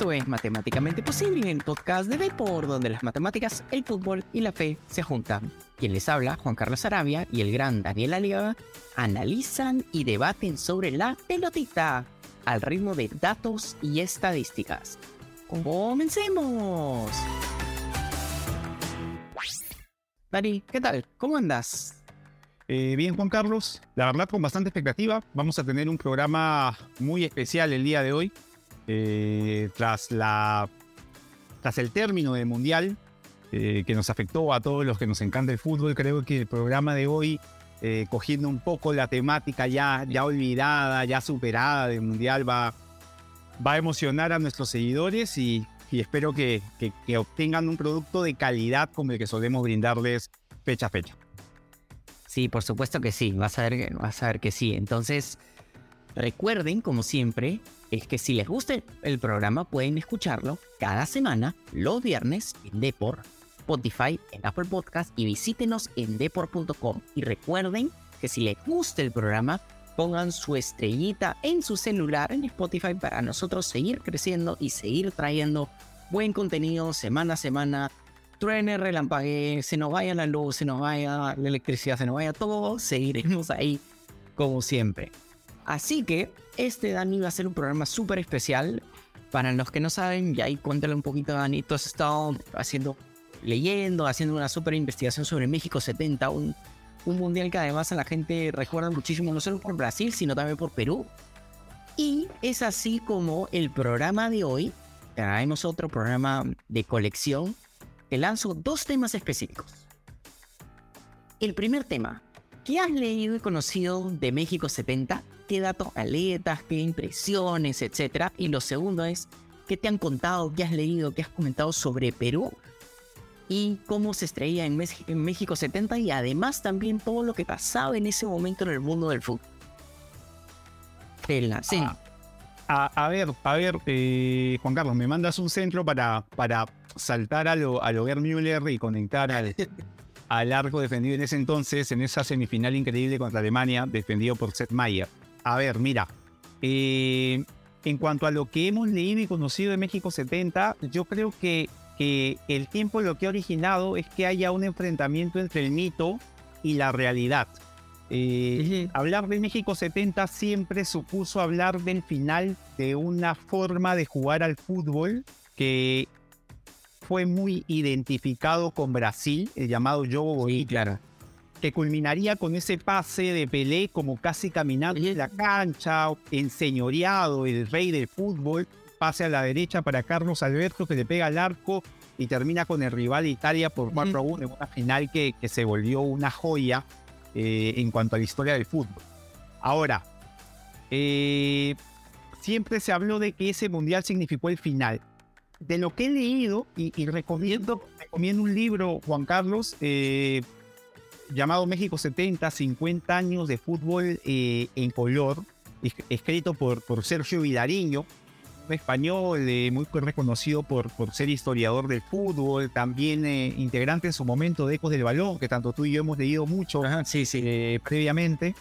Esto es Matemáticamente Posible, el podcast de Depor, donde las matemáticas, el fútbol y la fe se juntan. Quien les habla, Juan Carlos Arabia y el gran Daniel Aliaga, analizan y debaten sobre la pelotita al ritmo de datos y estadísticas. ¡Comencemos! Dani, ¿qué tal? ¿Cómo andas? Eh, bien, Juan Carlos, la verdad con bastante expectativa. Vamos a tener un programa muy especial el día de hoy. Eh, tras, la, tras el término del Mundial, eh, que nos afectó a todos los que nos encanta el fútbol, creo que el programa de hoy, cogiendo un poco la temática ya, ya olvidada, ya superada del Mundial, va, va a emocionar a nuestros seguidores y, espero que, que obtengan un producto de calidad como el que solemos brindarles fecha a fecha. Sí, por supuesto que sí, vas a ver, vas a ver que sí. Entonces, recuerden, como siempre, es que si les gusta el programa pueden escucharlo cada semana, los viernes, en Depor, Spotify, en Apple Podcast y visítenos en depor.com. Y recuerden que si les gusta el programa, pongan su estrellita en su celular en Spotify para nosotros seguir creciendo y seguir trayendo buen contenido semana a semana truene, relampague, se nos vaya la luz, se nos vaya la electricidad, se nos vaya todo, seguiremos ahí como siempre. Así que este Dani va a ser un programa súper especial. Para los que no saben, y ahí cuéntale un poquito, Dani, tú has estado haciendo, leyendo, haciendo una súper investigación sobre México 70, un, un mundial que además a la gente recuerda muchísimo, no solo por Brasil, sino también por Perú. Y es así como el programa de hoy, traemos otro programa de colección te lanzo dos temas específicos. El primer tema, ¿qué has leído y conocido de México 70? ¿Qué datos aletas, qué impresiones, etcétera? Y lo segundo es, ¿qué te han contado, qué has leído, qué has comentado sobre Perú? Y cómo se extraía en, México 70 y además también todo lo que pasaba en ese momento en el mundo del fútbol. Sí. Ah, a, ver, a ver, eh, Juan Carlos, me mandas un centro para, para saltar a lo, a lo Müller y conectar al, al arco defendido en ese entonces, en esa semifinal increíble contra Alemania, defendido por Seth Meyer. A ver, mira, eh, en cuanto a lo que hemos leído y conocido de México 70, yo creo que, que el tiempo lo que ha originado es que haya un enfrentamiento entre el mito y la realidad. Eh, hablar de México 70 siempre supuso hablar del final de una forma de jugar al fútbol que fue muy identificado con Brasil, el llamado Jogo Bonito, claro. Que culminaría con ese pase de Pelé como casi caminando en la cancha, enseñoreado, el rey del fútbol, pase a la derecha para Carlos Alberto que le pega al arco y termina con el rival Italia por 4 1 en una final que, que se volvió una joya eh, en cuanto a la historia del fútbol. Ahora, eh, siempre se habló de que ese mundial significó el final. De lo que he leído, y, recomiendo, recomiendo un libro, Juan Carlos, eh, llamado México 70, 50 años de fútbol eh, en color, escrito por, por Sergio Vilariño, un español eh, muy reconocido por, por ser historiador del fútbol, también integrante en su momento de Ecos del Balón, que tanto tú y yo hemos leído mucho sí, sí. previamente.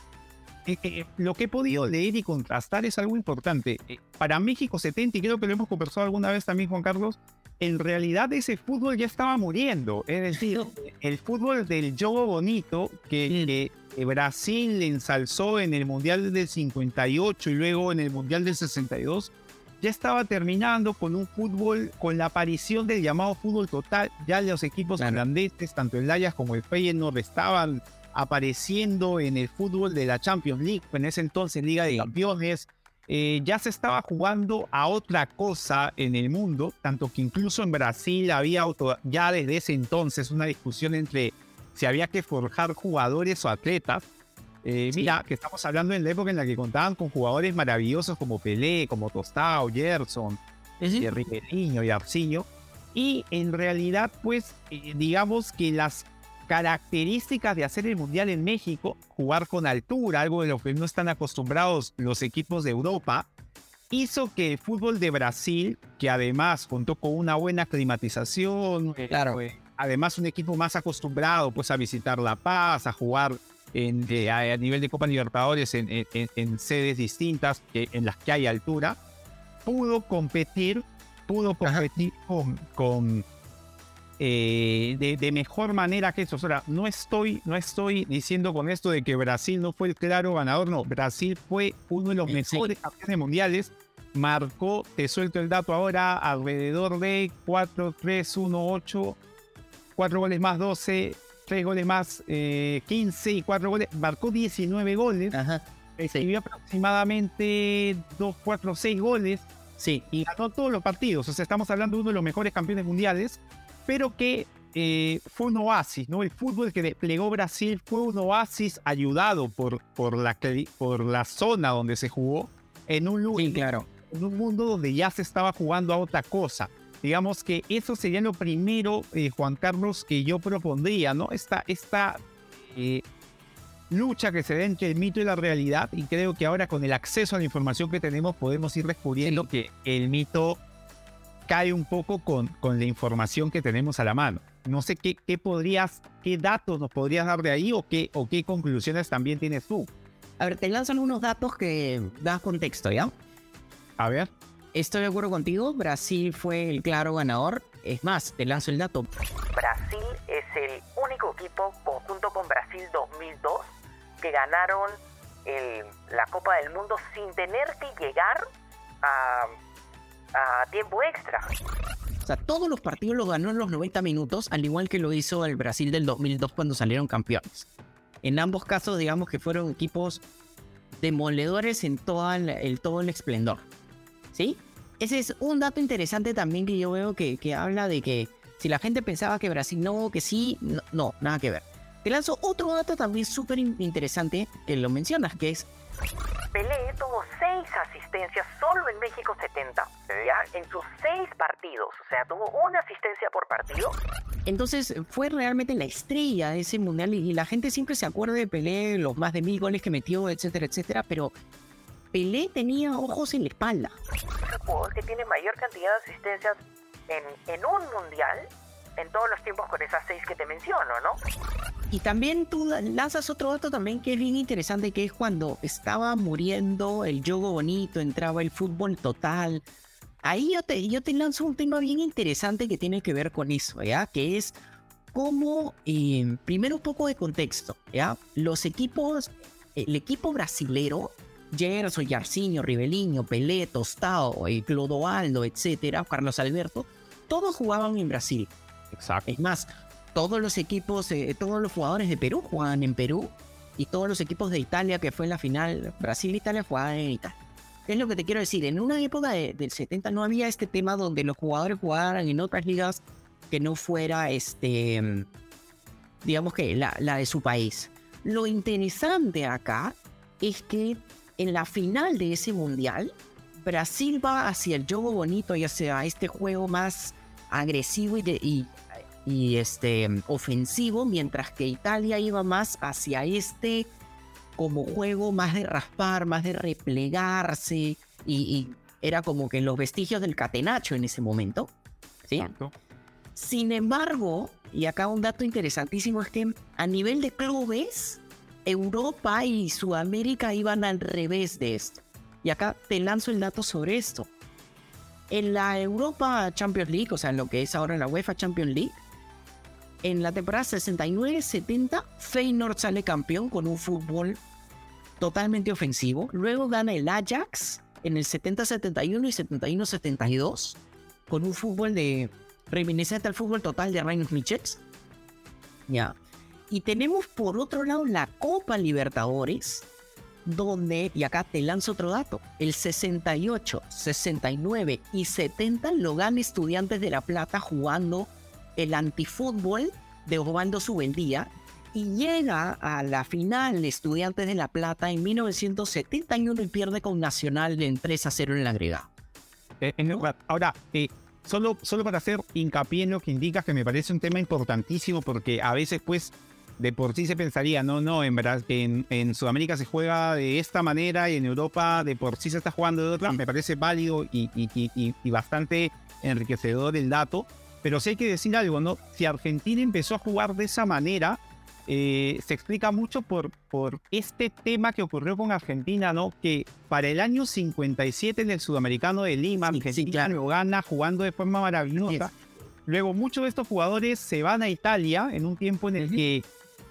Eh, eh, lo que he podido leer y contrastar es algo importante. Eh, para México 70, y creo que lo hemos conversado alguna vez también, Juan Carlos, en realidad ese fútbol ya estaba muriendo. Es decir, el fútbol del juego bonito que, Brasil ensalzó en el Mundial del 58 y luego en el Mundial del 62, ya estaba terminando con un fútbol, con la aparición del llamado fútbol total. Ya los equipos holandeses, tanto el Ajax como el Feyenoord, estaban apareciendo en el fútbol de la Champions League, en ese entonces Liga de Campeones. Eh, ya se estaba jugando a otra cosa en el mundo, tanto que incluso en Brasil había ya desde ese entonces una discusión entre si había que forjar jugadores o atletas. Eh, mira, que estamos hablando en la época en la que contaban con jugadores maravillosos como Pelé, como Tostao, Gerson, ¿Sí? y Arciño. Y en realidad, pues, eh, digamos que las características de hacer el Mundial en México, jugar con altura, algo de lo que no están acostumbrados los equipos de Europa, hizo que el fútbol de Brasil, que además contó con una buena climatización, eh, claro. además un equipo más acostumbrado pues a visitar La Paz, a jugar en, eh, a, nivel de Copa Libertadores en, en, sedes distintas en las que hay altura, pudo competir pudo competir con, con eh, de, mejor manera que eso. O sea, no estoy, no estoy diciendo con esto de que Brasil no fue el claro ganador, no. Brasil fue uno de los mejores campeones mundiales. Marcó, te suelto el dato ahora, alrededor de 4, 3, 1, 8, 4 goles más 12, 3 goles más eh, 15 y 4 goles. Marcó 19 goles. Ajá. Recibió aproximadamente 2, 4, 6 goles. Sí. Y ganó todos los partidos. O sea, estamos hablando de uno de los mejores campeones mundiales pero que eh, fue un oasis, ¿no? El fútbol que desplegó Brasil fue un oasis ayudado por, por, la, por la zona donde se jugó, en un, lugar, claro. en un mundo donde ya se estaba jugando a otra cosa. Digamos que eso sería lo primero, eh, Juan Carlos, que yo propondría, ¿no? Esta, esta eh, lucha que se da entre el mito y la realidad, y creo que ahora con el acceso a la información que tenemos podemos ir descubriendo que el mito cae un poco con, con la información que tenemos a la mano. No sé qué, qué podrías, qué datos nos podrías dar de ahí o qué, o qué conclusiones también tienes tú. A ver, te lanzan unos datos que dan contexto, ¿ya? A ver. Estoy de acuerdo contigo, Brasil fue el claro ganador. Es más, te lanzo el dato. Brasil es el único equipo, conjunto con Brasil 2002, que ganaron la Copa del Mundo sin tener que llegar a a tiempo extra. O sea, todos los partidos los ganó en los 90 minutos, al igual que lo hizo el Brasil del 2002 cuando salieron campeones. En ambos casos, digamos que fueron equipos demoledores en todo el, todo el esplendor. ¿Sí? Ese es un dato interesante también que yo veo que, que habla de que si la gente pensaba que Brasil no, que sí, no, no nada que ver. Te lanzo otro dato también súper interesante que lo mencionas, que es Pelé tuvo seis asistencias solo en México 70, ¿ya? En sus seis partidos, o sea, tuvo una asistencia por partido. Entonces fue realmente la estrella de ese mundial y la gente siempre se acuerda de Pelé, los más de mil goles que metió, etcétera, etcétera, pero Pelé tenía ojos en la espalda. El jugador que tiene mayor cantidad de asistencias en, en un mundial en todos los tiempos con esas seis que te menciono, ¿no? Y también tú lanzas otro dato también que es bien interesante, que es cuando estaba muriendo el juego bonito, entraba el fútbol total. Ahí yo te, yo te lanzo un tema bien interesante que tiene que ver con eso, ¿ya? Que es cómo, eh, primero un poco de contexto, ¿ya? Los equipos, el equipo brasilero, Gerson, Yarcinho, Ribeliño, Pelé, Tostado, eh, Clodoaldo, etcétera, Carlos Alberto, todos jugaban en Brasil. Exacto. Es más, todos los equipos, eh, todos los jugadores de Perú jugaban en Perú y todos los equipos de Italia, que fue en la final, Brasil-Italia, jugaban en Italia. ¿Qué es lo que te quiero decir? En una época del 70 no había este tema donde los jugadores jugaran en otras ligas que no fuera, este, digamos que la, de su país. Lo interesante acá es que en la final de ese mundial, Brasil va hacia el juego bonito y hacia este juego más agresivo y, y y este, ofensivo, mientras que Italia iba más hacia este como juego más de raspar, más de replegarse y, era como que los vestigios del catenacho en ese momento. ¿sí? Sin embargo, y acá un dato interesantísimo es que a nivel de clubes, Europa y Sudamérica iban al revés de esto. Y acá te lanzo el dato sobre esto. En la Europa Champions League, o sea, en lo que es ahora la UEFA Champions League, en la temporada 69-70, Feyenoord sale campeón con un fútbol totalmente ofensivo. Luego gana el Ajax en el 70-71 y 71-72 con un fútbol de reminiscente al fútbol total de Reinhard Michels. Ya. Y tenemos por otro lado la Copa Libertadores, donde, y acá te lanzo otro dato, el 68, 69 y 70 lo gana Estudiantes de La Plata jugando el antifútbol de Osvaldo Subeldía y llega a la final de Estudiantes de La Plata en 1971 y pierde con Nacional de 3 a 0 en la agrega. Eh, ahora, eh, solo, solo para hacer hincapié en lo que indicas, que me parece un tema importantísimo, porque a veces, pues, de por sí se pensaría, no, no, en verdad, en, en Sudamérica se juega de esta manera y en Europa de por sí se está jugando de otra. Me parece válido y, y, y bastante enriquecedor el dato. Pero sí hay que decir algo, ¿no? Si Argentina empezó a jugar de esa manera, eh, se explica mucho por, por este tema que ocurrió con Argentina, ¿no? Que para el año 57 en el Sudamericano de Lima, Sí, sí, Argentina claro. lo gana jugando de forma maravillosa. Luego muchos de estos jugadores se van a Italia en un tiempo en el que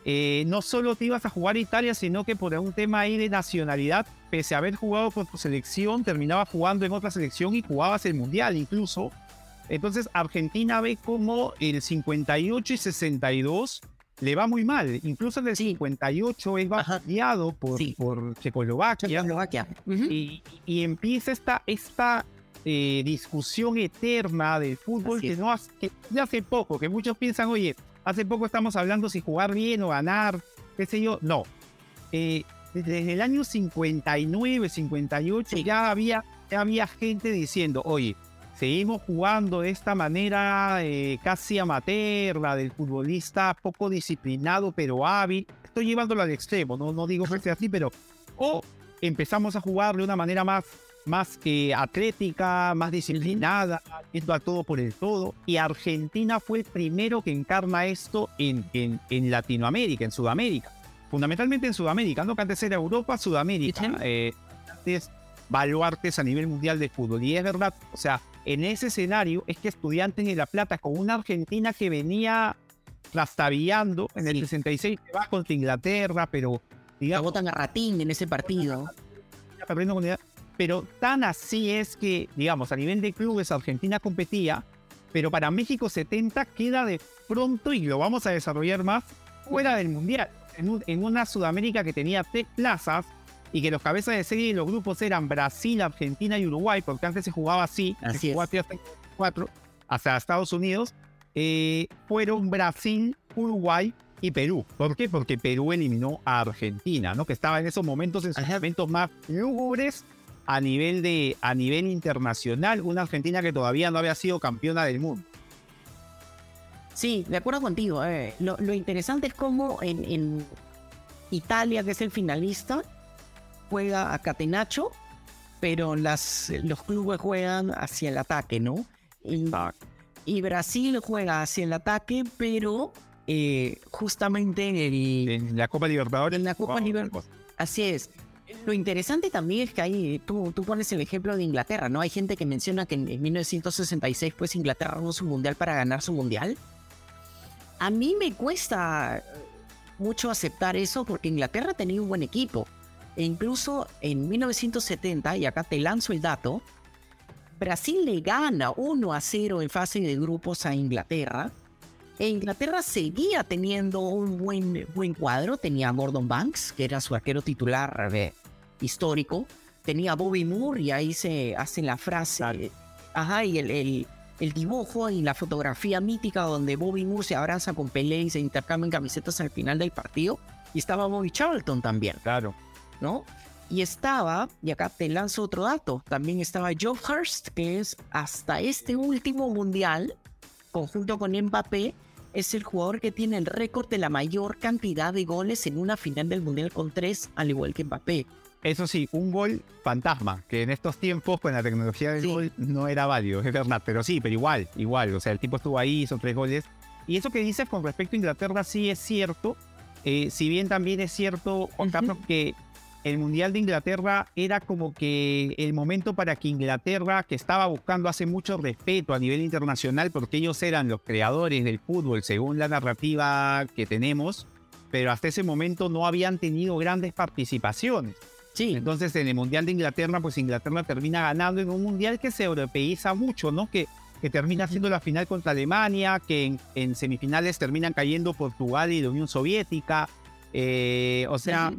eh, no solo te ibas a jugar a Italia, sino que por un tema ahí de nacionalidad, pese a haber jugado con tu selección, terminabas jugando en otra selección y jugabas el Mundial incluso. Entonces Argentina ve como el 58 y 62 le va muy mal. Incluso en el Sí. 58 él va Ajá. guiado por, Sí. por Checoslovaquia Checoslovaquia. Y, y empieza esta, esta eh, discusión eterna del fútbol Así que es. no hace, que de hace poco, que muchos piensan, oye, hace poco estamos hablando si jugar bien o ganar, qué sé yo. No. Eh, desde el año 59, 58 Sí. ya, había, ya había gente diciendo, oye, seguimos jugando de esta manera eh, casi amateur, la del futbolista poco disciplinado pero hábil. Estoy llevándolo al extremo, no, no digo que sea así, pero o empezamos a jugar de una manera más, más eh, atlética, más disciplinada, yendo a todo por el todo. Y Argentina fue el primero que encarna esto en, en, en Latinoamérica, en Sudamérica. Fundamentalmente en Sudamérica, no que antes era Europa, Sudamérica. Eh, antes baluartes a nivel mundial de fútbol. Y es verdad, o sea, en ese escenario es que Estudiantes de La Plata, con una Argentina que venía trastabillando en el Sí. 66, se va contra Inglaterra, pero La digamos, botan a Ratín en ese partido. Pero tan así es que, digamos, a nivel de clubes, Argentina competía, pero para México 70 queda de pronto, y lo vamos a desarrollar más, fuera del Mundial. En, un- en una Sudamérica que tenía tres plazas y que los cabezas de serie de los grupos eran Brasil, Argentina y Uruguay, porque antes se jugaba así, Así se jugaba hasta 4, hasta Estados Unidos, eh, fueron Brasil, Uruguay y Perú. ¿Por qué? Porque Perú eliminó a Argentina, ¿no? Que estaba en esos momentos, en sus Ajá. momentos más lúgubres a nivel, de, a nivel internacional. Una Argentina que todavía no había sido campeona del mundo. Sí, de acuerdo contigo. eh, Lo, lo interesante es cómo en, en Italia, que es el finalista, juega a Catenaccio, pero las, los clubes juegan hacia el ataque, ¿no? Y, y Brasil juega hacia el ataque, pero eh, justamente en el, En la Copa Libertadores. En la Copa wow, Libertadores. Así es. Lo interesante también es que ahí tú, tú pones el ejemplo de Inglaterra, ¿no? Hay gente que menciona que en, en 1966 pues Inglaterra ganó su mundial para ganar su mundial. A mí me cuesta mucho aceptar eso porque Inglaterra tenía un buen equipo. E incluso en 1970, y acá te lanzo el dato, Brasil le gana 1 a 0 en fase de grupos a Inglaterra. E Inglaterra seguía teniendo un buen, buen cuadro. Tenía a Gordon Banks, que era su arquero titular eh, histórico. Tenía a Bobby Moore, y ahí se hace la frase. Claro. Ajá, y el, el- el dibujo y la fotografía mítica donde Bobby Moore se abraza con Pelé y se intercambian camisetas al final del partido. Y estaba Bobby Charlton también. Claro. ¿No? Y estaba, y acá te lanzo otro dato, también estaba Joe Hurst, que es hasta este último mundial, conjunto con Mbappé, es el jugador que tiene el récord de la mayor cantidad de goles en una final del mundial con tres, al igual que Mbappé. Eso sí, un gol fantasma, que en estos tiempos con la tecnología del Sí. gol no era válido, es verdad, pero sí, pero igual, igual, o sea, el tipo estuvo ahí, hizo tres goles. Y eso que dices con respecto a Inglaterra sí es cierto, eh, si bien también es cierto, Juan que el Mundial de Inglaterra era como que el momento para que Inglaterra, que estaba buscando hace mucho respeto a nivel internacional, porque ellos eran los creadores del fútbol según la narrativa que tenemos, pero hasta ese momento no habían tenido grandes participaciones. Sí, Entonces, en el Mundial de Inglaterra, pues Inglaterra termina ganando en un Mundial que se europeiza mucho, ¿no? Que, que termina siendo la final contra Alemania, que en, en semifinales terminan cayendo Portugal y la Unión Soviética. Eh, o sea.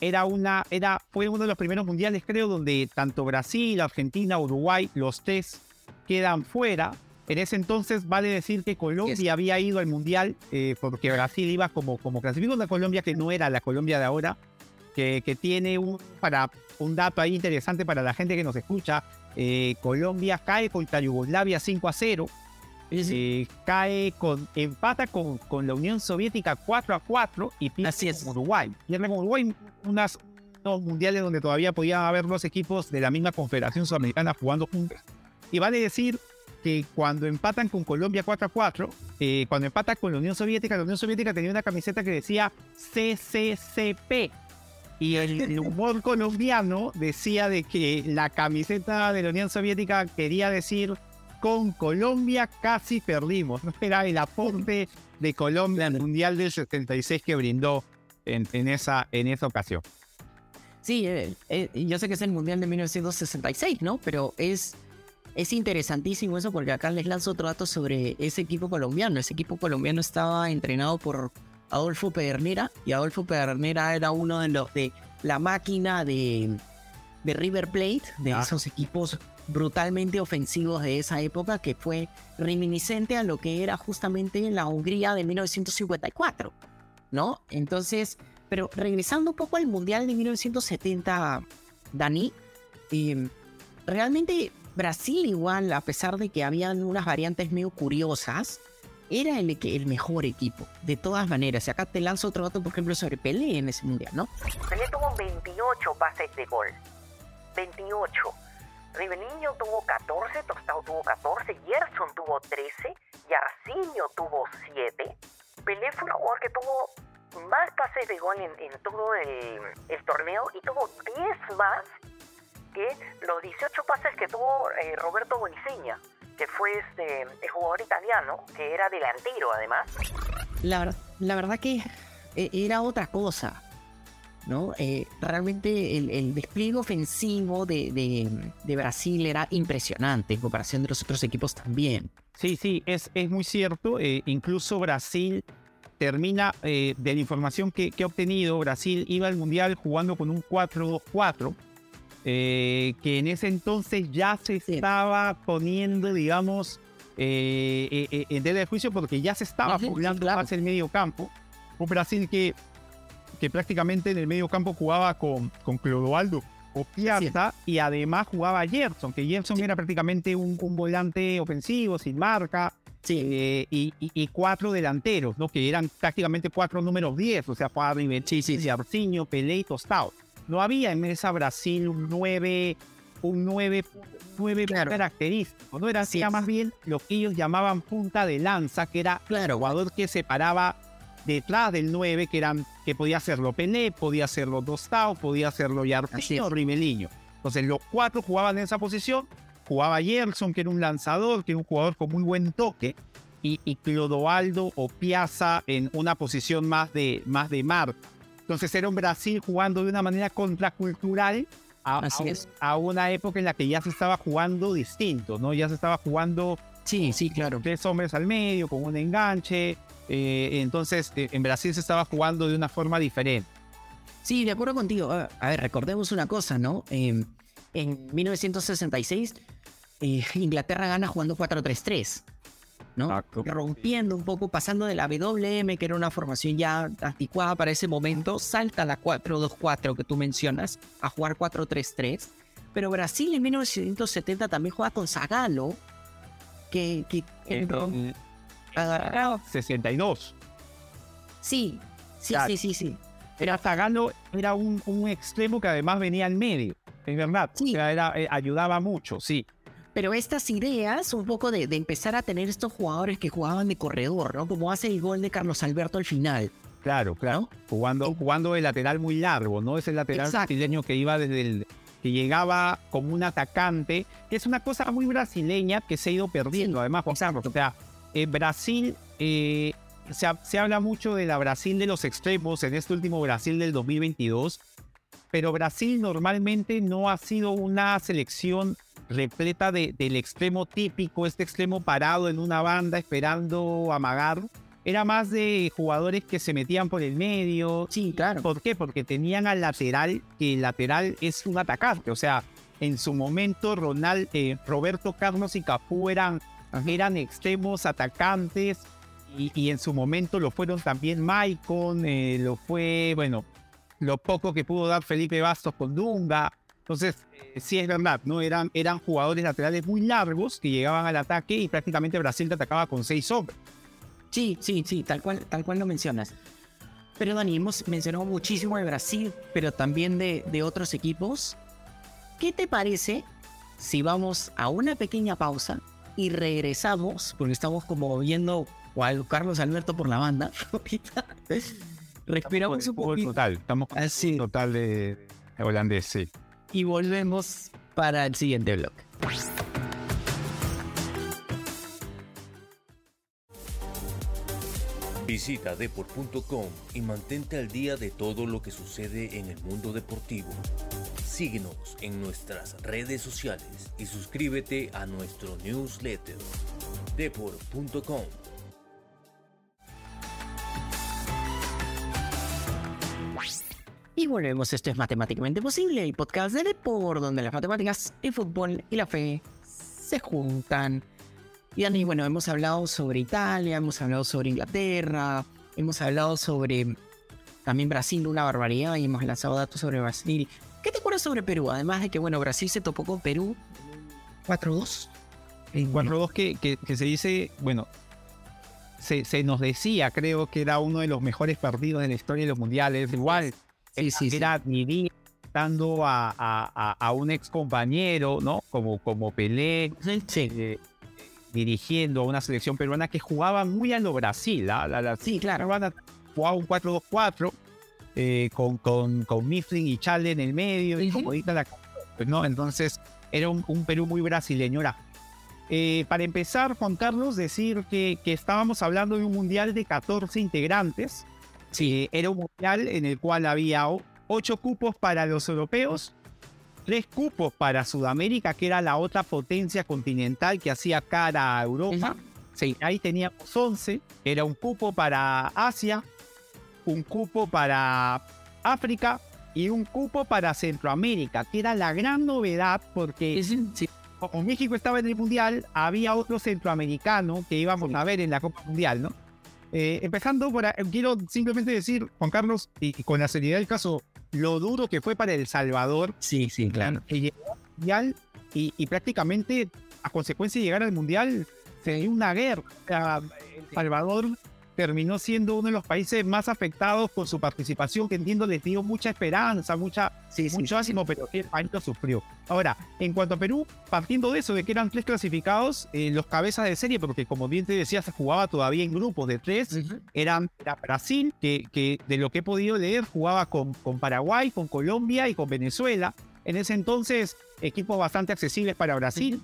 Era una, era, fue uno de los primeros mundiales, creo, donde tanto Brasil, Argentina, Uruguay, los tres quedan fuera. En ese entonces vale decir que Colombia Yes. había ido al mundial eh, porque Brasil iba como, como clasificó una Colombia que no era la Colombia de ahora, que, que tiene un, para, un dato ahí interesante para la gente que nos escucha. eh, Colombia cae contra Yugoslavia 5 a 0. Eh, cae con empata con, con la Unión Soviética 4 a 4 y pierde Así es. con Uruguay. Pierde con Uruguay unas dos mundiales donde todavía podían haber los equipos de la misma Confederación Sudamericana jugando juntos. Y vale decir que cuando empatan con Colombia 4 a 4, eh, cuando empatan con la Unión Soviética, la Unión Soviética tenía una camiseta que decía CCCP. Y el humor colombiano decía de que la camiseta de la Unión Soviética quería decir con Colombia casi perdimos. ¿no? Era el aporte de Colombia al Mundial del 76 que brindó en, en esa, en esa ocasión. Sí, eh, eh, yo sé que es el Mundial de 1966, ¿no? Pero es, es interesantísimo eso porque acá les lanzo otro dato sobre ese equipo colombiano. Ese equipo colombiano estaba entrenado por Adolfo Pedernera y Adolfo Pedernera era uno de los de la máquina de, de River Plate, de Ah. esos equipos brutalmente ofensivos de esa época que fue reminiscente a lo que era justamente la Hungría de 1954, ¿no? Entonces, pero regresando un poco al Mundial de 1970, Dani, eh, realmente Brasil igual, a pesar de que habían unas variantes medio curiosas, era el, el mejor equipo, de todas maneras. Y acá te lanzo otro dato, por ejemplo, sobre Pelé en ese Mundial, ¿no? Pelé tuvo 28 pases de gol. 28. Ribeliño tuvo 14, Tostado tuvo 14, Gerson tuvo 13, Yarcinho tuvo 7. Pelé fue el jugador que tuvo más pases de gol en, en todo el, el torneo y tuvo 10 más que los 18 pases que tuvo eh, Roberto Boniceña, que fue este, el jugador italiano, que era delantero además. La, la verdad que eh, era otra cosa, ¿no? Eh, realmente el, el despliegue ofensivo de, de- de Brasil era impresionante en comparación de los otros equipos también. Sí, sí, es, es muy cierto. eh, incluso Brasil termina, eh, de la información que, que he obtenido, Brasil iba al Mundial jugando con un 4-2-4, eh, que en ese entonces ya se Sí. estaba poniendo, digamos, en tela de juicio porque ya se estaba sí, claro. más el medio campo. Un Brasil que, que prácticamente en el medio campo jugaba con, con Clodoaldo o Piazza y además jugaba Gerson, que Gerson Sí. era prácticamente un, un volante ofensivo, sin marca, Sí, eh, y, y- y cuatro delanteros, ¿no? que eran prácticamente cuatro números 10, o sea, Sí, sí, sí. Arciño, Pelé y Tostado. No había en esa Brasil un 9, un 9, 9 Claro. característico, no era, es. más bien lo que ellos llamaban punta de lanza, que era claro. jugador que se paraba detrás del 9, que, eran, que podía hacerlo Pelé, podía hacerlo Tostado, podía hacerlo Así Yarciño es. o Ribeliño. Entonces los cuatro jugaban en esa posición, jugaba Gerson, que era un lanzador, que era un jugador con muy buen toque, y, y Clodoaldo o Piazza en una posición más de, más de marca. Entonces era un Brasil jugando de una manera contracultural a, Así a un- es. a una época en la que ya se estaba jugando distinto, ¿no? Ya se estaba jugando Sí, sí, claro. tres hombres al medio, con un enganche. eh, entonces, eh, en Brasil se estaba jugando de una forma diferente. Sí, de acuerdo contigo. A a ver, recordemos una cosa, ¿no? Eh, en 1966, eh, Inglaterra gana jugando 4-3-3, ¿no? Rompiendo un poco, pasando de la WM, que era una formación ya anticuada para ese momento, salta la 4-2-4 que tú mencionas, a jugar 4-3-3. Pero Brasil en 1970 también juega con Zagallo, que... que, que Eh, rom- eh, agarraba- 62. Sí, sí, Claro. sí, sí, sí. Era Zagalo, era un, un extremo que además venía al medio. Es verdad. Sí. O sea, era, eh, ayudaba mucho, sí. Pero estas ideas, un poco de, de empezar a tener estos jugadores que jugaban de corredor, ¿no? Como hace el gol de Carlos Alberto al final. Claro, claro. Jugando, jugando de lateral muy largo, ¿no? Ese lateral Exacto. brasileño que iba desde el. Que llegaba como un atacante, que es una cosa muy brasileña que se ha ido perdiendo, Sí, además, Juan Carlos. O sea, eh, Brasil. eh, se, se habla mucho de la Brasil de los extremos en este último Brasil del 2022, pero Brasil normalmente no ha sido una selección repleta de- del extremo típico, este extremo parado en una banda esperando amagar. Era más de jugadores que se metían por el medio. Sí, claro. ¿Por qué? Porque tenían al lateral, que el lateral es un atacante. O sea, en su momento Ronald, eh, Roberto Carlos y Cafú eran, eran extremos atacantes y, y en su momento lo fueron también Maicon, eh, lo fue, bueno, lo poco que pudo dar Felipe Bastos con Dunga. Entonces, eh, sí es verdad, ¿no? Eran, eran jugadores laterales muy largos que llegaban al ataque y prácticamente Brasil te atacaba con seis hombres. Sí, sí, sí, tal cual, tal cual lo mencionas. Pero Dani, hemos mencionado muchísimo de Brasil, pero también de, de otros equipos. ¿Qué te parece si vamos a una pequeña pausa y regresamos, porque estamos como viendo a Carlos Alberto por la banda. Respiramos un poquito total, estamos con Así. total de, de holandés, sí. y volvemos para el siguiente bloque. Visita deport.com y mantente al día de todo lo que sucede en el mundo deportivo. Síguenos en nuestras redes sociales y suscríbete a nuestro newsletter. deport.com Y volvemos, esto es Matemáticamente Posible, el podcast de Depor, donde las matemáticas, el fútbol y la fe se juntan. Y Dani, bueno, hemos hablado sobre Italia, hemos hablado sobre Inglaterra, hemos hablado sobre también Brasil, una barbaridad, y hemos lanzado datos sobre Brasil. ¿Qué te acuerdas sobre Perú? Además de que, bueno, Brasil se topó con Perú 4-2. En 4-2 que, que, que se dice, bueno, se, se nos decía, creo que era uno de los mejores partidos de la historia de los mundiales. Igual, Sí, sí, sí. era Didi dando a, a, a, a un ex compañero, ¿no? Como, como Pelé, Sí, eh, dirigiendo a una selección peruana que jugaba muy a lo Brasil. ¿ah? La, la sí, claro. peruana jugaba un 4-2-4 eh, con, con, con Mifflin y Chale en el medio, y como ahorita la ¿no? Entonces era un, un Perú muy brasileño. Eh, para empezar, Juan Carlos, decir que, que estábamos hablando de un mundial de 14 integrantes. Sí, era un mundial en el cual había o- ocho cupos para los europeos, tres cupos para Sudamérica, que era la otra potencia continental que hacía cara a Europa. Sí, ahí teníamos 11. Era un cupo para Asia, un cupo para África y un cupo para Centroamérica, que era la gran novedad porque Sí, sí. como México estaba en el Mundial, había otro centroamericano que íbamos a ver en la Copa Mundial, ¿no? Eh, empezando por, quiero simplemente decir, Juan Carlos, y, y con la seriedad del caso, lo duro que fue para El Salvador Sí, sí, claro. que llegó al Mundial y, y prácticamente a consecuencia de llegar al Mundial se dio una guerra. El Salvador terminó siendo uno de los países más afectados por su participación, que entiendo les dio mucha esperanza, mucha, Sí, sí. mucho ánimo, pero el país lo sufrió. Ahora, en cuanto a Perú, partiendo de eso, de que eran tres clasificados, eh, los cabezas de serie, porque como bien te decía, se jugaba todavía en grupos de tres, eran era Brasil, que, que de lo que he podido leer jugaba con, con Paraguay, con Colombia y con Venezuela. En ese entonces, equipos bastante accesibles para Brasil.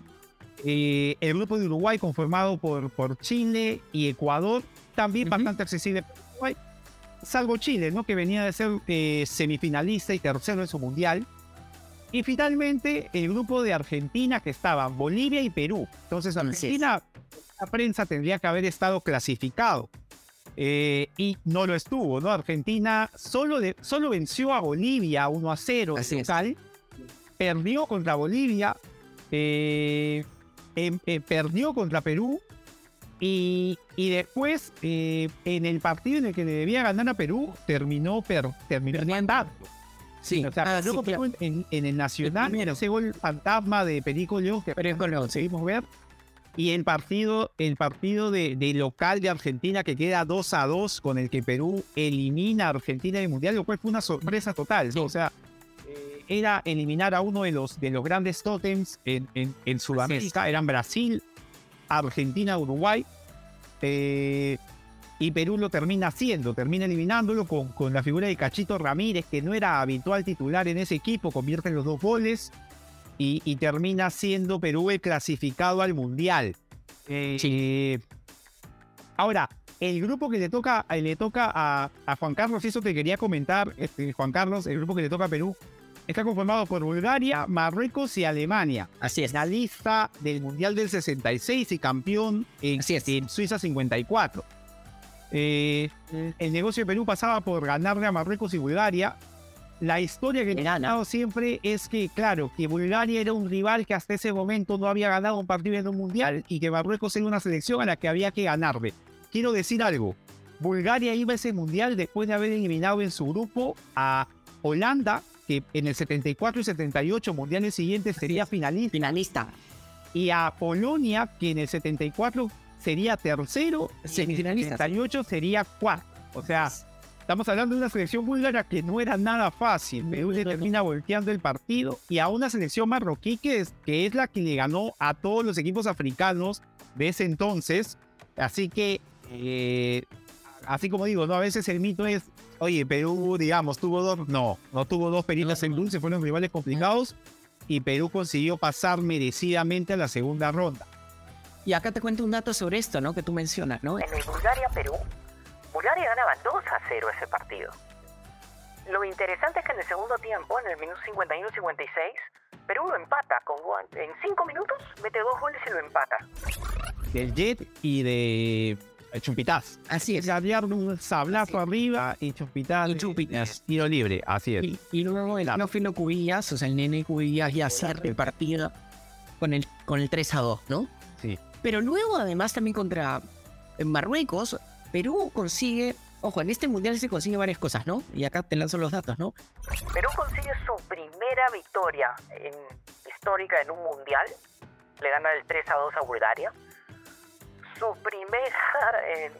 Eh, el grupo de Uruguay conformado por, por Chile y Ecuador, también bastante accesible para Uruguay. Salvo Chile, ¿no? que venía de ser eh, semifinalista y tercero en su mundial. Y finalmente el grupo de Argentina que estaban Bolivia y Perú. Entonces. Argentina, la prensa tendría que haber estado clasificado. Eh, y no lo estuvo, ¿no? Argentina solo, de- solo venció a Bolivia 1 a 0 Así local. Perdió contra Bolivia. eh, em- eh, perdió contra Perú. Y, y después, eh, en el partido en el que le debía ganar a Perú, terminó, per, terminó empatando. Sí, O sea, ah, sí, claro. En, en el Nacional, ese gol fantasma de Perico León que con los- conseguimos ver. Y el partido, el partido de, de local de Argentina que queda 2 a 2 con el que Perú elimina a Argentina del Mundial, lo cual fue una sorpresa total. O sea, eh, era eliminar a uno de los, de los grandes tótems en, en, en Sudamérica. Eran Brasil, Argentina, Uruguay. eh, y Perú lo termina haciendo, termina eliminándolo con, con la figura de Cachito Ramírez, que no era habitual titular en ese equipo, convierte los dos goles y, y termina siendo Perú el clasificado al Mundial. Eh, Ahora, el grupo que le toca, eh, le toca a, a Juan Carlos, eso te quería comentar, este, Juan Carlos, el grupo que le toca a Perú, está conformado por Bulgaria, Marruecos y Alemania. Así es. Finalista del Mundial del 66 y campeón en, Así es. en Suiza 54. Eh, el negocio de Perú pasaba por ganarle a Marruecos y Bulgaria. La historia que he gana. contado siempre es que, claro, que Bulgaria era un rival que hasta ese momento no había ganado un partido en un mundial y que Marruecos era una selección a la que había que ganarle. Quiero decir algo. Bulgaria iba a ese mundial después de haber eliminado en su grupo a Holanda, que en el 74 y 78 mundiales siguientes sería finalista, Finalista. y a Polonia, que en el 74 sería tercero, y en el Semifinalista. 78 sería cuarto. O sea, Estamos hablando de una selección búlgara que no era nada fácil. Perú le termina volteando el partido y a una selección marroquí que es, que es la que le ganó a todos los equipos africanos de ese entonces. Así que, eh, así como digo, ¿no? a veces el mito es, oye, Perú, digamos, tuvo dos, no, no tuvo dos peritas en dulce, fueron rivales complicados y Perú consiguió pasar merecidamente a la segunda ronda. Y acá te cuento un dato sobre esto, ¿no? Que tú mencionas, ¿no? En el Bulgaria-Perú, Bulgaria ganaba 2 a 0 ese partido. Lo interesante es que en el segundo tiempo, en el minuto 51-56, Perú lo empata con en 5 minutos, mete dos goles y lo empata. Del Jet y de Chumpitaz. Así es. Gaviar un sablazo arriba y Chumpitaz. Y Chumpitaz. Tiro libre, así es. Y, y luego el Anófilo Cubillas, o sea, el nene Cubillas ya cerra el partido con el, con el 3 a 2, ¿no? Sí. Pero luego, además, también contra Marruecos, Perú consigue. Ojo, en este mundial se consigue varias cosas, ¿no? Y acá te lanzo los datos, ¿no? Perú consigue su primera victoria en, histórica en un mundial. Le gana el 3 a 2 a Bulgaria. Su primera, eh,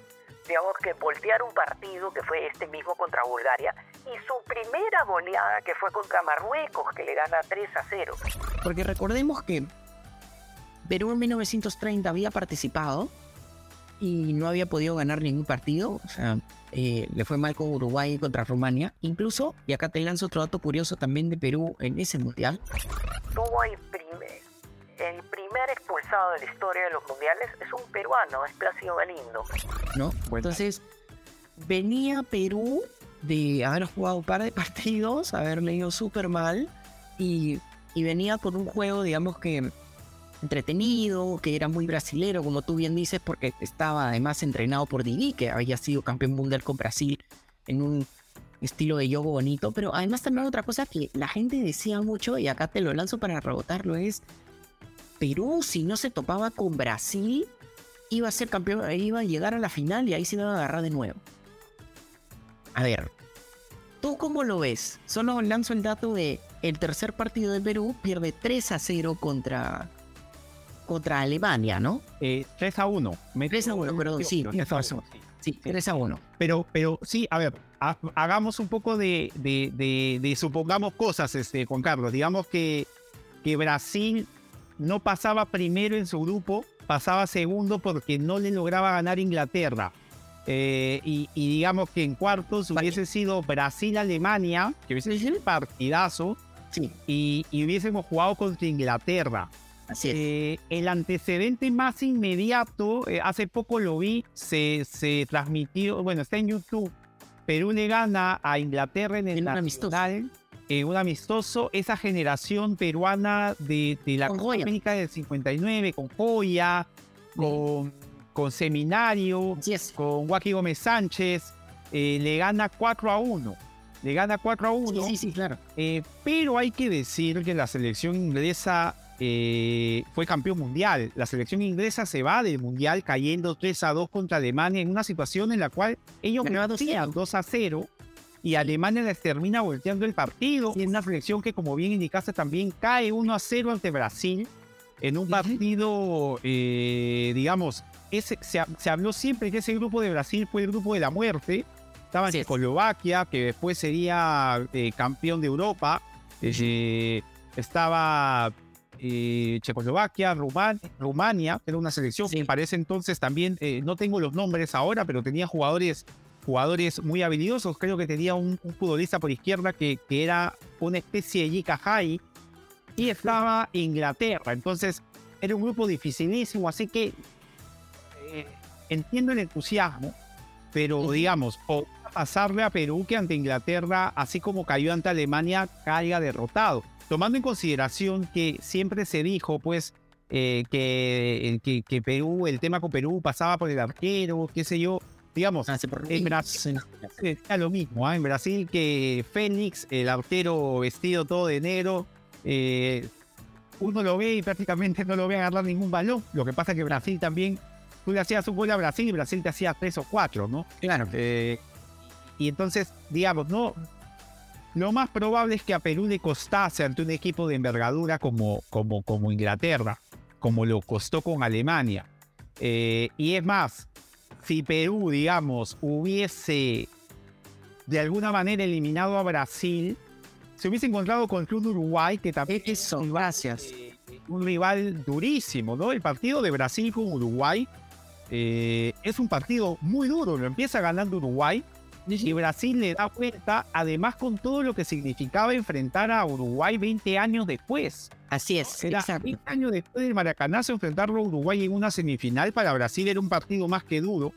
digamos que voltear un partido que fue este mismo contra Bulgaria. Y su primera goleada que fue contra Marruecos, que le gana 3 a 0. Porque recordemos que Perú en 1930 había participado y no había podido ganar ningún partido. O sea, eh, le fue mal con Uruguay contra Rumania. Incluso, y acá te lanzo otro dato curioso también de Perú en ese mundial. Tuvo el primer, el primer expulsado de la historia de los mundiales, es un peruano, es Plácido Galindo. ¿No? Entonces, venía Perú de haber jugado un par de partidos, haber leído súper mal y, y venía con un juego, digamos que entretenido, que era muy brasilero, como tú bien dices, porque estaba además entrenado por Didi, que había sido campeón mundial con Brasil en un estilo de yoga bonito, pero además también otra cosa que la gente decía mucho, y acá te lo lanzo para rebotarlo, es Perú, si no se topaba con Brasil, iba a ser campeón, iba a llegar a la final y ahí se iba a agarrar de nuevo. A ver, ¿tú cómo lo ves? Solo lanzo el dato de el tercer partido de Perú pierde 3 a 0 contra, contra Alemania, ¿no? Eh, 3 a 1. 3 a 1, perdón, sí, tienes razón. Sí, 3 a 1. Pero, pero sí, a ver, ha, hagamos un poco de, de, de, de, supongamos cosas, este, Juan Carlos. Digamos que, que Brasil no pasaba primero en su grupo, pasaba segundo porque no le lograba ganar Inglaterra. Eh, y, y, digamos que en cuartos hubiese sido Brasil-Alemania, que hubiese sido un partidazo, sí. y, y hubiésemos jugado contra Inglaterra. Así es. Eh, el antecedente más inmediato, eh, hace poco lo vi, se, se, transmitió, bueno, está en YouTube. Perú le gana a Inglaterra en el en Nacional, eh, un amistoso. Esa generación peruana de, de la Copa América del 59, con Joya, con, con Seminario, yes. con Joaquín Gómez Sánchez, le gana 4 a 1 le gana 4 a 1. Sí, sí, sí claro. Eh, pero hay que decir que la selección inglesa eh, fue campeón mundial. La selección inglesa se va del mundial cayendo 3 a 2 contra Alemania en una situación en la cual ellos ganan 2 a 0 y Alemania les termina volteando el partido. Y en una selección que, como bien indicaste, también cae 1 a 0 ante Brasil en un partido, eh, digamos, ese, se, se, habló siempre que ese grupo de Brasil fue el grupo de la muerte. Estaba en Checoslovaquia, que después sería eh, campeón de Europa. Eh, estaba Checoslovaquia, Ruman, Rumania, que era una selección sí. que parece entonces también, no tengo los nombres ahora, pero tenía jugadores, jugadores muy habilidosos. Creo que tenía un, un futbolista por izquierda que, que, era una especie de Yika Hai. Y estaba Inglaterra. Entonces era un grupo dificilísimo, así que eh, entiendo el entusiasmo, pero digamos, o pasarle a Perú que ante Inglaterra, así como cayó ante Alemania, caiga derrotado tomando en consideración que siempre se dijo, pues, eh, que, que, que, Perú, el tema con Perú pasaba por el arquero, qué sé yo, digamos, ah, en Brasil era lo mismo, ¿eh? en Brasil que Fénix, el arquero vestido todo de negro, eh, uno lo ve y prácticamente no lo ve agarrar ningún balón. Lo que pasa es que Brasil también, tú le hacías un gol a Brasil y Brasil te hacía tres o cuatro, ¿no? Claro. Eh, y entonces, digamos, no, lo más probable es que a Perú le costase ante un equipo de envergadura como, como, como Inglaterra, como lo costó con Alemania. Eh, y es más, si Perú, digamos, hubiese de alguna manera eliminado a Brasil, se hubiese encontrado con el Club de Uruguay, que también Eso, gracias. eh, un rival durísimo, ¿no? El partido de Brasil con Uruguay eh, es un partido muy duro, lo empieza ganando Uruguay y Brasil le da vuelta, además con todo lo que significaba enfrentar a Uruguay 20 años después. Así es, Era exacto. 20 años después del Maracanazo enfrentarlo a Uruguay en una semifinal, para Brasil era un partido más que duro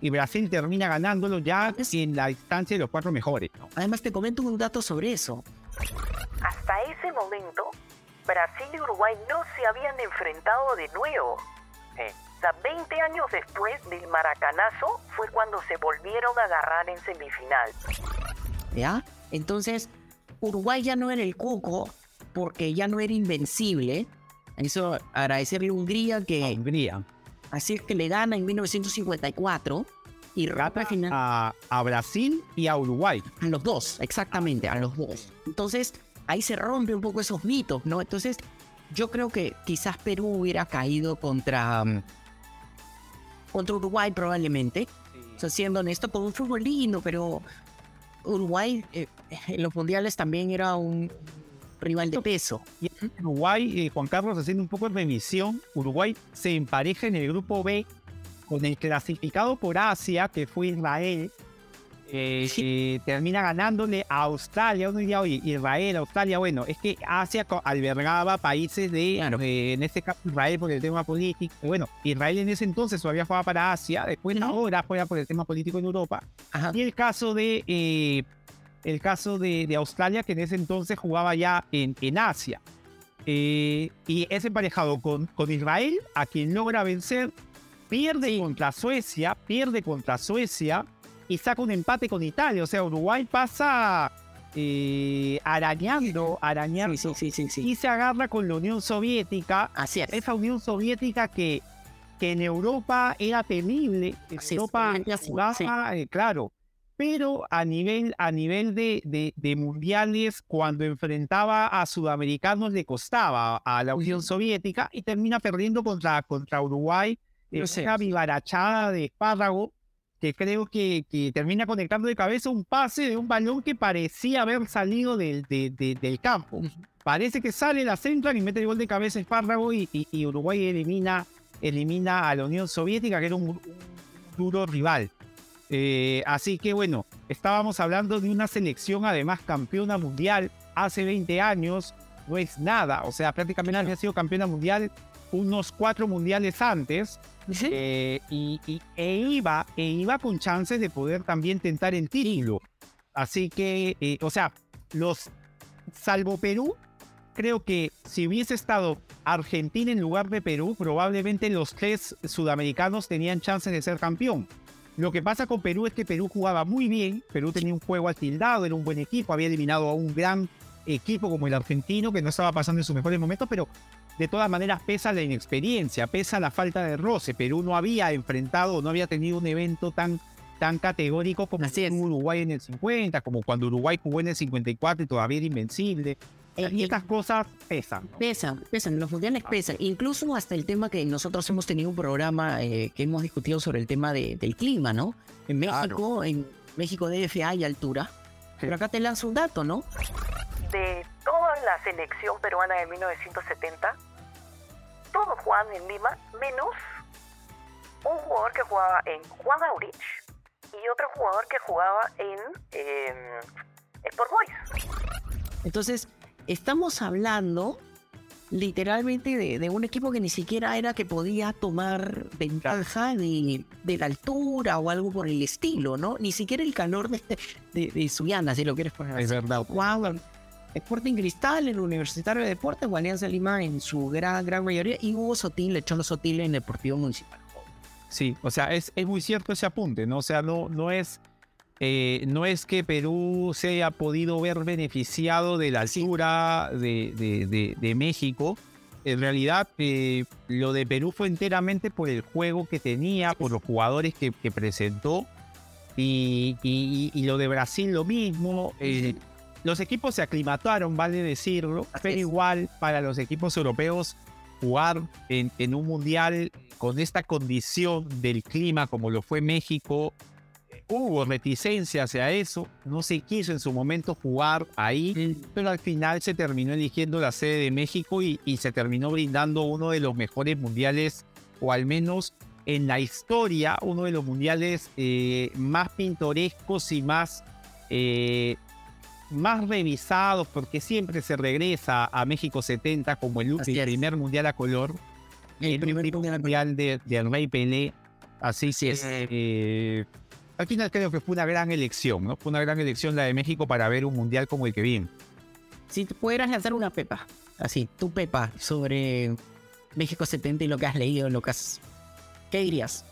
y Brasil termina ganándolo ya en la distancia de los cuatro mejores. ¿no? Además, te comento un dato sobre eso. Hasta ese momento, Brasil y Uruguay no se habían enfrentado de nuevo. Eh, sea, 20 años después del maracanazo fue cuando se volvieron a agarrar en semifinal. ¿Ya? Entonces, Uruguay ya no era el cuco porque ya no era invencible. Eso agradecerle a Hungría que Hungría. así es que le gana en 1954 y rapa al final A, a Brasil y a Uruguay. a los dos, exactamente, a los dos. Entonces, ahí se rompe un poco esos mitos, ¿no? Entonces, yo creo que quizás Perú hubiera caído contra, mm, contra Uruguay probablemente. O sea, siendo honesto, por un fútbol lindo, pero Uruguay eh, en los mundiales también era un rival de peso. Y Uruguay, eh, Juan Carlos, haciendo un poco de revisión, Uruguay se empareja en el grupo B con el clasificado por Asia, que fue Israel. Eh, que termina ganándole a Australia. Uno diría, oye, Israel, Australia, bueno, es que Asia albergaba países de, Claro. eh, en este caso Israel por el tema político. Bueno, Israel en ese entonces todavía jugaba para Asia, después Ujú. ahora juega por el tema político en Europa. Ajá. Y el caso de eh, el caso de, de Australia, que en ese entonces jugaba ya en, en Asia. Eh, y es emparejado con, con Israel, a quien logra vencer, pierde contra Suecia, pierde contra Suecia y saca un empate con Italia. O sea, Uruguay pasa eh, arañando, arañando Sí, sí, sí, y se agarra con la Unión Soviética Así es. esa Unión Soviética que, que en Europa era temible. En Así es, Europa clásico, jugaba, eh, claro, pero a nivel, a nivel de, de- de mundiales, cuando enfrentaba a sudamericanos le costaba a la Unión. Soviética y termina perdiendo contra, contra Uruguay. Sé. Una vivarachada de espárrago que creo que, que termina conectando de cabeza un pase de un balón que parecía haber salido del, de- de- del campo. Parece que sale la central y mete el gol de cabeza espárrago y, y- y Uruguay elimina, elimina a la Unión Soviética, que era un, un duro rival. Eh, así que bueno, estábamos hablando de una selección además campeona mundial hace 20 años, no es nada, o sea, prácticamente había sido campeona mundial unos cuatro mundiales antes Eh, y, y- e, iba, e iba con chances de poder también tentar el título. Así que, eh, o sea, los, salvo Perú, creo que si hubiese estado Argentina en lugar de Perú, probablemente los tres sudamericanos tenían chances de ser campeón. Lo que pasa con Perú es que Perú jugaba muy bien, Perú tenía un juego atildado, era un buen equipo, había eliminado a un gran equipo como el argentino que no estaba pasando en sus mejores momentos, pero de todas maneras pesa la inexperiencia, pesa la falta de roce. Perú no había enfrentado, no había tenido un evento tan, tan categórico como Uruguay en el 50, como cuando Uruguay jugó en el 54 y todavía era invencible. Eh, Y estas cosas pesan. ¿no? Pesan, pesan, los mundiales pesan. Incluso hasta el tema que nosotros hemos tenido un programa eh, que hemos discutido sobre el tema de- del clima, ¿no? En México, en México DF hay altura. Pero acá te lanzo un dato, ¿no? De toda la selección peruana de 1970, todos jugaban en Lima, menos un jugador que jugaba en Juan Aurich y otro jugador que jugaba en eh, Sport Boys. Entonces, estamos hablando literalmente de, de un equipo que ni siquiera era que podía tomar ventaja de, de la altura o algo por el estilo, ¿no? Ni siquiera el calor de, de, de Suyana, si lo quieres poner así. verdad. Jugaban Sporting Cristal, el Universitario de Deportes, o Alianza Lima en su gran, gran mayoría, y Hugo Sotil, Lechón Sotil en el Deportivo Municipal. Sí, o sea, es, es muy cierto ese apunte, ¿no? O sea, no, no es. eh, no es que Perú se haya podido ver beneficiado de la altura de, de- de- de México. En realidad, eh, lo de Perú fue enteramente por el juego que tenía, por los jugadores que, que presentó. Y, y- y- y lo de Brasil lo mismo. eh, los equipos se aclimataron, vale decirlo, Así pero es. igual para los equipos europeos jugar en, en un mundial con esta condición del clima como lo fue México, hubo reticencia hacia eso, no se quiso en su momento jugar ahí, pero al final se terminó eligiendo la sede de México y, y se terminó brindando uno de los mejores mundiales, o al menos en la historia, uno de los mundiales eh, más pintorescos y más, eh, más revisados, porque siempre se regresa a México 70 como el, primer mundial a color, El el primer primer mundial. de, del Rey Pelé. Así que, es. eh, al final creo que fue una gran elección, ¿no? Fue una gran elección la de México para ver un mundial como el que viene. Si te pudieras lanzar una pepa, así, tu pepa sobre México 70 y lo que has leído, lo que has... ¿Qué dirías?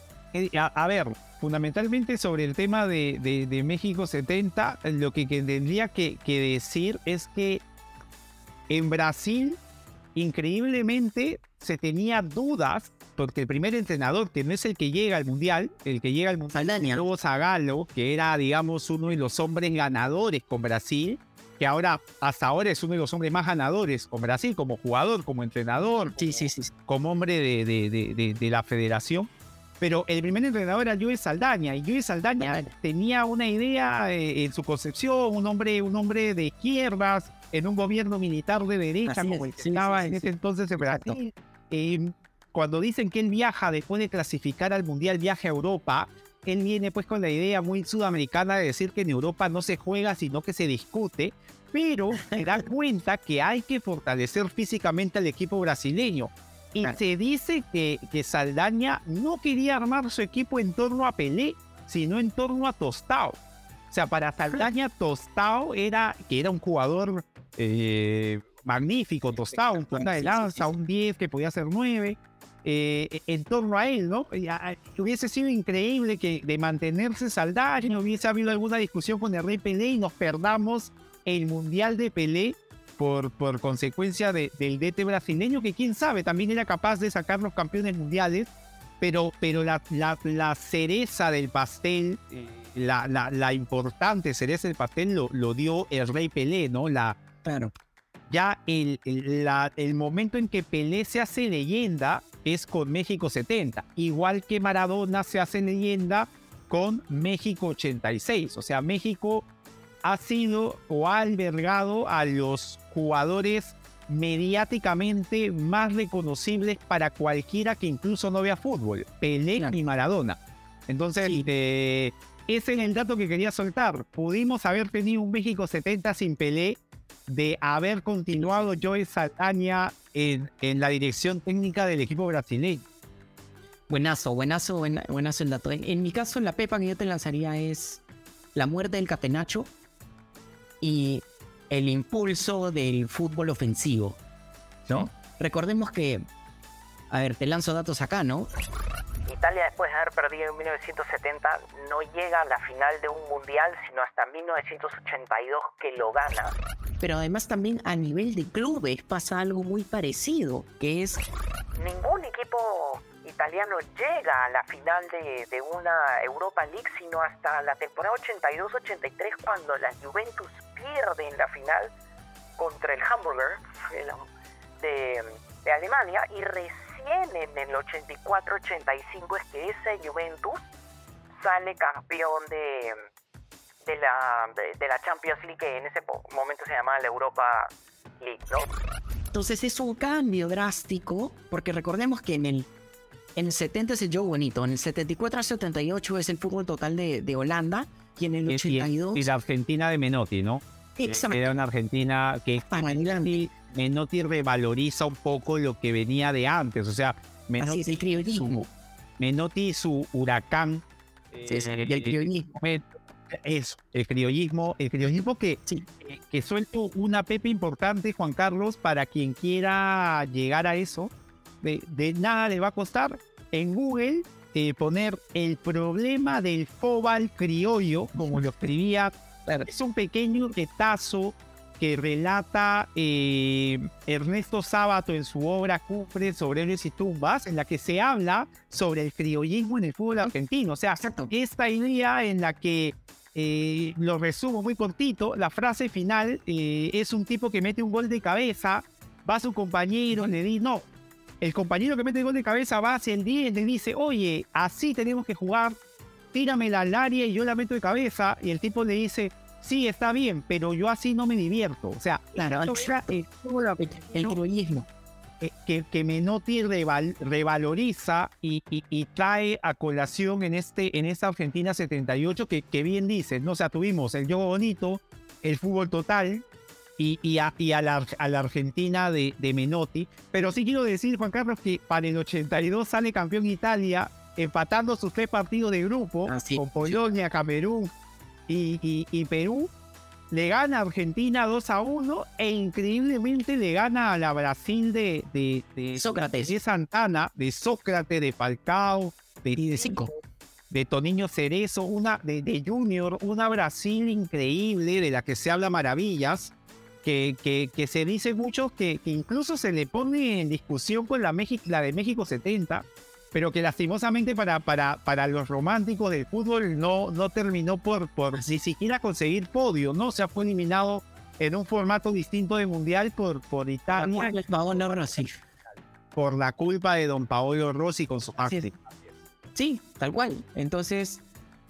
A, a ver, fundamentalmente sobre el tema de, de- de México 70, lo que, que tendría que, que decir es que en Brasil, increíblemente, se tenía dudas, porque el primer entrenador, que no es el que llega al Mundial, el que llega al Mundial. Lobo Zagallo, que era, digamos, uno de los hombres ganadores con Brasil, que ahora, hasta ahora es uno de los hombres más ganadores con Brasil, como jugador, como entrenador, Sí, sí, sí. sí. como hombre de, de- de- de- de la federación. Pero el primer entrenador era Joe Saldaña, y Joe Saldaña tenía una idea eh, en su concepción, un hombre, un hombre de izquierdas, en un gobierno militar de derecha, Así como es, el que sí, estaba sí, en sí, ese entonces en. Brasil. Eh, cuando dicen que él viaja después de clasificar al Mundial, viaja a Europa, él viene pues con la idea muy sudamericana de decir que en Europa no se juega, sino que se discute, pero se da cuenta que hay que fortalecer físicamente al equipo brasileño. Y Claro. se dice que, que Saldaña no quería armar su equipo en torno a Pelé, sino en torno a Tostao. O sea, para Saldaña, Tostao era, que era un jugador eh, magnífico, Tostao, un punta de lanza, un 10 que podía ser 9, eh, en torno a él, ¿no? Y a- hubiese sido increíble que de mantenerse Saldaña hubiese habido alguna discusión con el Rey Pelé y nos perdamos el Mundial de Pelé por, por consecuencia de- del DT brasileño, que quién sabe, también era capaz de sacar los campeones mundiales, pero, pero la, la- la cereza del pastel, eh, la, la- importante cereza del pastel lo, lo dio el Rey Pelé, ¿no? La, Claro. ya el, el- el momento en que Pelé se hace leyenda es con México 70, igual que Maradona se hace leyenda con México 86. O sea, México ha sido o ha albergado a los jugadores mediáticamente más reconocibles para cualquiera que incluso no vea fútbol, Pelé Claro. y Maradona. Entonces, Sí. eh, ese es el dato que quería soltar. Pudimos haber tenido un México 70 sin Pelé, de haber continuado Joe Saldaña en, en la dirección técnica del equipo brasileño. Buenazo, buenazo, buena- buenazo el dato. En, en mi caso, la pepa que yo te lanzaría es la muerte del catenacho y el impulso del fútbol ofensivo, ¿no? Recordemos que, a ver, te lanzo datos acá, ¿no? Italia después de haber perdido en 1970 no llega a la final de un mundial sino hasta 1982 que lo gana. Pero además también a nivel de clubes pasa algo muy parecido, que es Ningún equipo italiano llega a la final de, de una Europa League sino hasta la temporada 82-83 cuando la Juventus pierde en la final contra el Hamburger de, de Alemania y recién en el 84-85 es que ese Juventus sale campeón de, de, la, de, de la Champions League que en ese momento se llamaba la Europa League, ¿no? Entonces es un cambio drástico, porque recordemos que en el, en el 70 es el Joe Bonito, en el 74 al 78 es el fútbol total de, de Holanda, y en el Y, y- 82... y la Argentina de Menotti, ¿no? Exacto. Era una Argentina que. Menotti, Menotti revaloriza un poco lo que venía de antes. O sea, Así Menotti, es el criollismo. Menotti su huracán. Sí, sí, eh, y el criollismo. Eso, el criollismo, el criollismo que, Sí. que- que suelto una pepe importante, Juan Carlos, para quien quiera llegar a eso. De, de nada le va a costar en Google eh, poner el problema del fóbal criollo, como lo escribía. Es un pequeño retazo que relata eh, Ernesto Sábato en su obra Cumbre sobre héroes y tumbas, en la que se habla sobre el criollismo en el fútbol argentino. O sea, Exacto. esta idea en la que, eh, lo resumo muy cortito, la frase final eh, es un tipo que mete un gol de cabeza, va a su compañero, le dice, no, el compañero que mete el gol de cabeza va hacia el 10, le dice, oye, así tenemos que jugar, tíramela al área y yo la meto de cabeza. Y el tipo le dice, sí, está bien, pero yo así no me divierto. O sea, Claro, el, el, el heroísmo. eh, que, que Menotti reval- revaloriza y, y- y trae a colación en, este, en esta Argentina 78 que, que bien dices, ¿no? O sea, tuvimos el juego bonito, el fútbol total y, y a, y a la, a la Argentina de, de Menotti. Pero sí quiero decir, Juan Carlos, que para el 82 sale campeón Italia empatando sus tres partidos de grupo Ah, sí. con Polonia, Camerún y, y- y Perú. Le gana a Argentina 2 a 1 e increíblemente le gana a la Brasil de, de, de, Sócrates. de Santana, de Sócrates, de Falcao, de, Y de cinco. de Toniño Cerezo, una de, de Junior, una Brasil increíble de la que se habla maravillas, que, que, que se dice mucho que, que incluso se le pone en discusión con la, México, la de México 70, pero que lastimosamente para, para, para los románticos del fútbol no, no terminó por, por ni siquiera conseguir podio, ¿no? O sea, fue eliminado en un formato distinto de mundial por, por Italia, Paolo Rossi. por la culpa de don Paolo Rossi con su acti. Sí, tal cual. Entonces,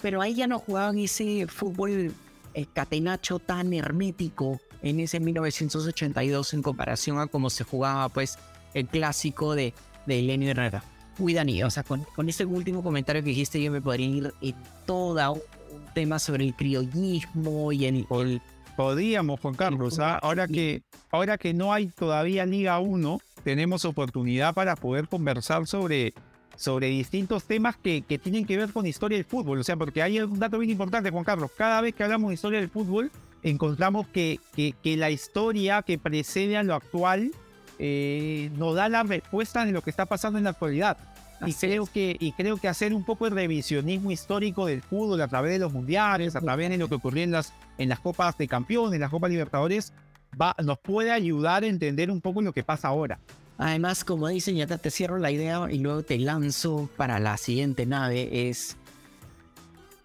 pero ahí ya no jugaban ese fútbol eh, catenacho tan hermético en ese 1982 en comparación a cómo se jugaba pues el clásico de, de Elenio Herrera. Uy, Dani, o sea, con, con ese último comentario que dijiste yo me podría ir en todo un tema sobre el criollismo y el, el- Podríamos, Juan Carlos, ¿ah? ahora que, ahora que no hay todavía Liga 1, tenemos oportunidad para poder conversar sobre, sobre distintos temas que, que tienen que ver con historia del fútbol. O sea, porque hay un dato bien importante, Juan Carlos. Cada vez que hablamos de historia del fútbol, encontramos que, que, que la historia que precede a lo actual eh, nos da la respuesta de lo que está pasando en la actualidad. Y creo, es. que, y creo que hacer un poco el revisionismo histórico del fútbol a través de los mundiales, a través de lo que ocurrió en las, en las Copas de Campeones, en las Copas Libertadores, va, nos puede ayudar a entender un poco lo que pasa ahora. Además, como dicen, ya te, te cierro la idea y luego te lanzo para la siguiente nave. Es,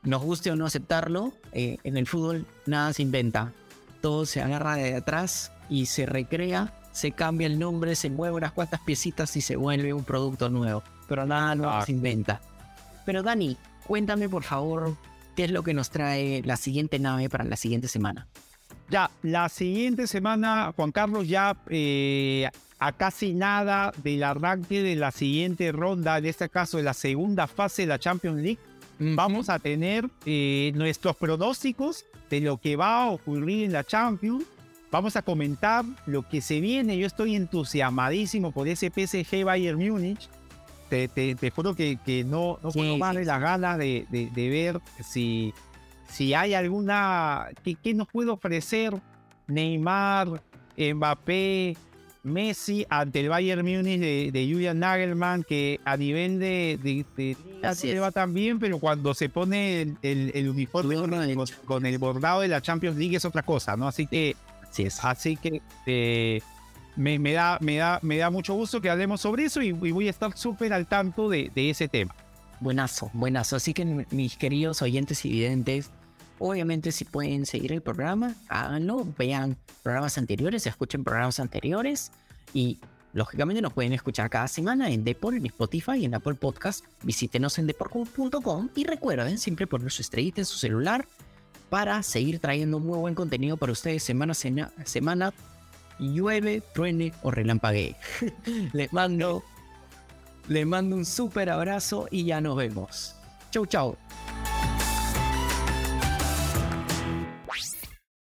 nos guste o no aceptarlo, eh, en el fútbol nada se inventa. Todo se agarra de atrás y se recrea, se cambia el nombre, se mueve unas cuantas piecitas y se vuelve un producto nuevo. Pero nada nuevo Ah. se inventa. Pero Dani, cuéntame por favor qué es lo que nos trae la siguiente nave para la siguiente semana. Ya, la siguiente semana, Juan Carlos, ya eh, a casi nada del arranque de la siguiente ronda, en este caso de la segunda fase de la Champions League, vamos a tener eh, nuestros pronósticos de lo que va a ocurrir en la Champions. Vamos a comentar lo que se viene. Yo estoy entusiasmadísimo por ese PSG Bayern Múnich. Te, te- te juro que, que no, no Sí, puedo más sí, de las ganas de, de- de ver si, si hay alguna. ¿qué, qué nos puede ofrecer Neymar, Mbappé, Messi ante el Bayern Múnich de, de Julian Nagelmann, que a nivel de, de, de Así es. va tan bien, pero cuando se pone el, el- el uniforme con el bordado de la Champions League es otra cosa, ¿no? Así que, Así es. así que eh, me, me da, me, da, me da mucho gusto que hablemos sobre eso y, y voy a estar súper al tanto de, de ese tema. Buenazo, buenazo. Así que mis queridos oyentes y videntes, obviamente si pueden seguir el programa, háganlo, vean programas anteriores, escuchen programas anteriores y lógicamente nos pueden escuchar cada semana en Depor, en Spotify y en Apple Podcast. Visítenos en depor.com y recuerden siempre poner su estrellita en su celular para seguir trayendo muy buen contenido para ustedes semana semana. Llueve, truene o relampaguee. Les mando les mando un súper abrazo y ya nos vemos. Chau, chau.